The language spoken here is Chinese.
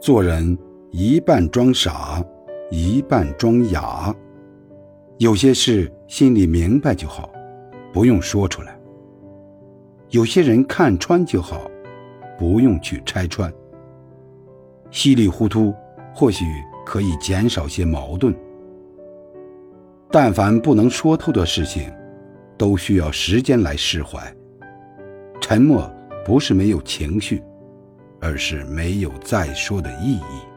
做人一半装傻，一半装哑。有些事心里明白就好，不用说出来；有些人看穿就好，不用去拆穿。稀里糊涂或许可以减少些矛盾，但凡不能说透的事情，都需要时间来释怀。沉默不是没有情绪，而是没有再说的意义。